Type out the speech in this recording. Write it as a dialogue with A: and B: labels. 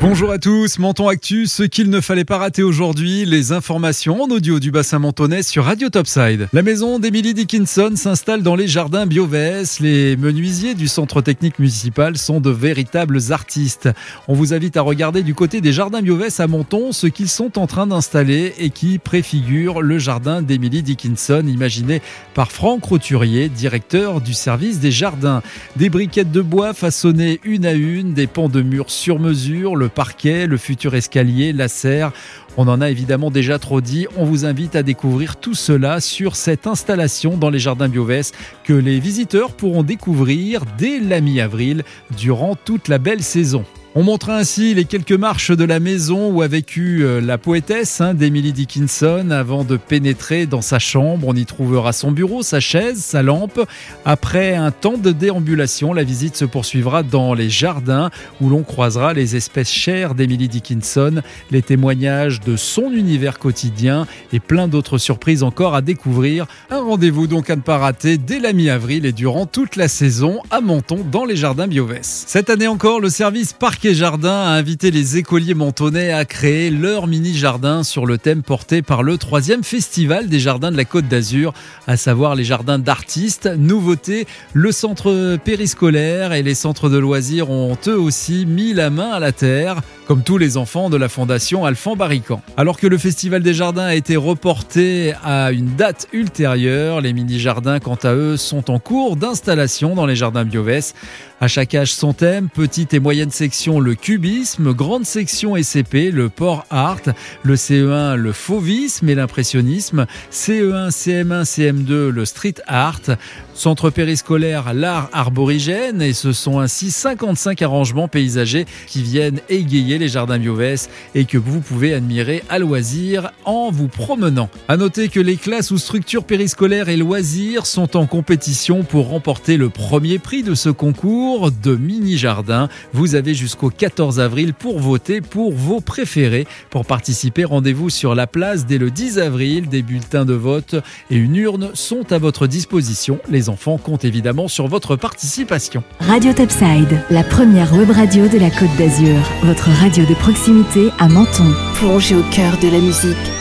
A: Bonjour à tous, Menton Actu, ce qu'il ne fallait pas rater aujourd'hui, les informations en audio du bassin mentonais sur Radio Topside. La maison d'Emily Dickinson s'installe dans les jardins Biovès. Les menuisiers du centre technique municipal sont de véritables artistes. On vous invite à regarder du côté des jardins Biovès à Menton ce qu'ils sont en train d'installer et qui préfigure le jardin d'Emily Dickinson imaginé par Franck Roturier, directeur du service des jardins. Des briquettes de bois façonnées une à une, des pans de murs sur mesure, parquet, le futur escalier, la serre. On en a évidemment déjà trop dit. On vous invite à découvrir tout cela sur cette installation dans les jardins Biovès que les visiteurs pourront découvrir dès la mi-avril durant toute la belle saison. On montre ainsi les quelques marches de la maison où a vécu euh, la poétesse hein, d'Emily Dickinson avant de pénétrer dans sa chambre. On y trouvera son bureau, sa chaise, sa lampe. Après un temps de déambulation, la visite se poursuivra dans les jardins où l'on croisera les espèces chères d'Emily Dickinson, les témoignages de son univers quotidien et plein d'autres surprises encore à découvrir. Un rendez-vous donc à ne pas rater dès la mi-avril et durant toute la saison à Menton dans les jardins Biovès. Cette année encore, le service Parc et Jardin a invité les écoliers mentonnais à créer leur mini-jardin sur le thème porté par le troisième festival des jardins de la Côte d'Azur, à savoir les jardins d'artistes. Nouveauté, le centre périscolaire et les centres de loisirs ont eux aussi mis la main à la terre, comme tous les enfants de la fondation Alphand Barrican. Alors que le festival des jardins a été reporté à une date ultérieure, les mini-jardins quant à eux sont en cours d'installation dans les jardins Biovès. À chaque âge son thème, petite et moyenne section le cubisme, grande section SCP le port art, le CE1 le fauvisme et l'impressionnisme, CE1, CM1, CM2 le street art, centre périscolaire l'art arborigène et ce sont ainsi 55 arrangements paysagers qui viennent égayer les jardins Biovès et que vous pouvez admirer à loisir en vous promenant. À noter que les classes ou structures périscolaires et loisirs sont en compétition pour remporter le premier prix de ce concours de mini-jardin. Vous avez jusqu'au 14 avril pour voter pour vos préférés. Pour participer, rendez-vous sur la place dès le 10 avril. Des bulletins de vote et une urne sont à votre disposition. Les enfants comptent évidemment sur votre participation.
B: Radio Topside, la première web radio de la Côte d'Azur. Votre radio de proximité à Menton.
C: Plongez au cœur de la musique